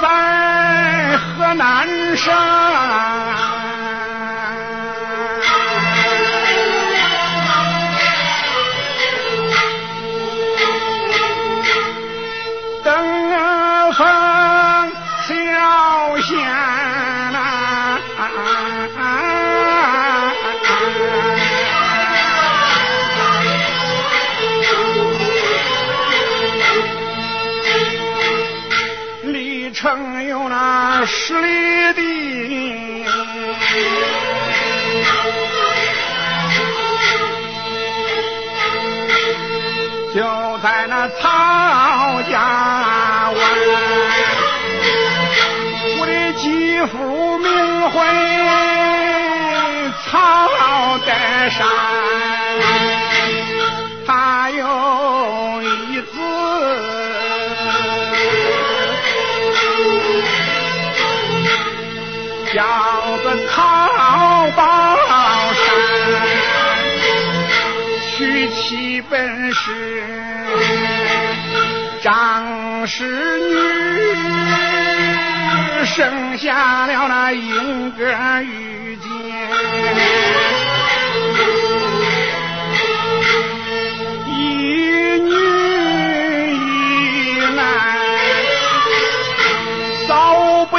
在河南省。城有那十里地。就在那曹家湾，我的继父名讳曹德山，叫个曹宝山，娶妻本是张氏女，生下了那英格玉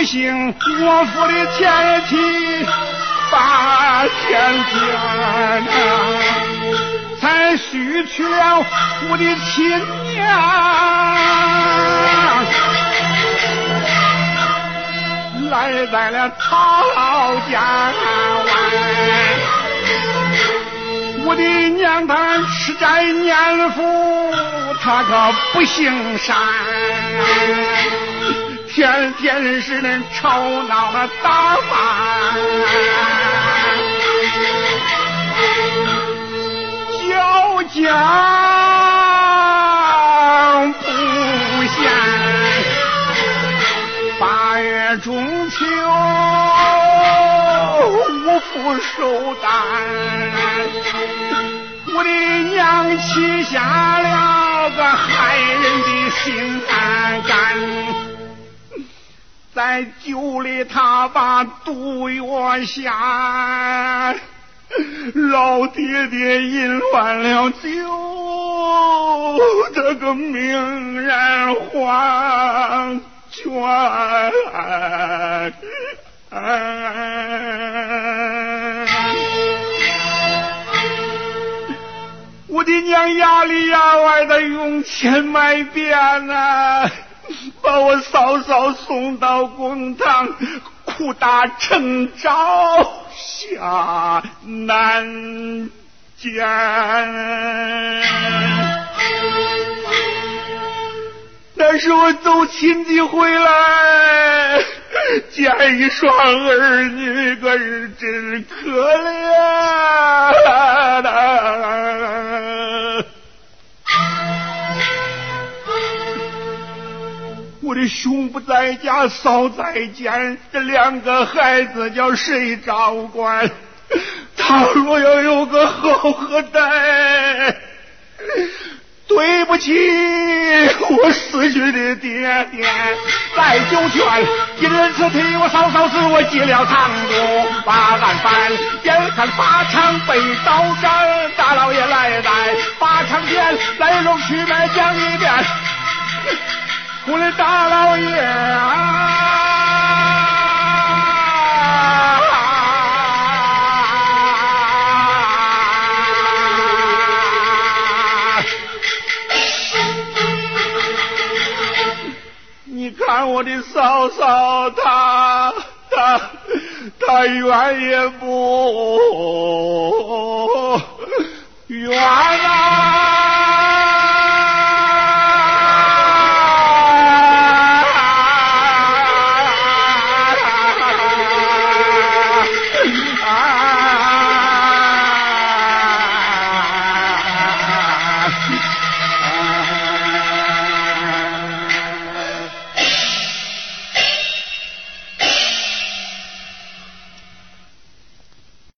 早不幸我府的前妻把天天呐，才许去了我的亲娘，来在了曹家湾。我的娘她吃斋念佛，她可不姓山，天天是那吵闹的打饭，叫家不闲。八月中秋，五福寿诞，下了个害人的心肝肝，在酒里他把毒药下，老爹爹饮完了酒，这个命人黄泉。的娘牙里牙外的用钱买遍呐，把我嫂嫂送到公堂，苦打成招下南监。那是我走亲戚回来，见一双儿女，可是真可怜的兄不在家，嫂在家，这两个孩子叫谁照管？他若要有个好后代。对不起，我死去的爹爹，在九泉，因此替我嫂嫂子我结了长路，把案翻，眼看法场被刀斩，大老爷来在法场前，来龙去脉讲一遍，我的大老爷啊！你看我的嫂嫂，她她她愿也不愿。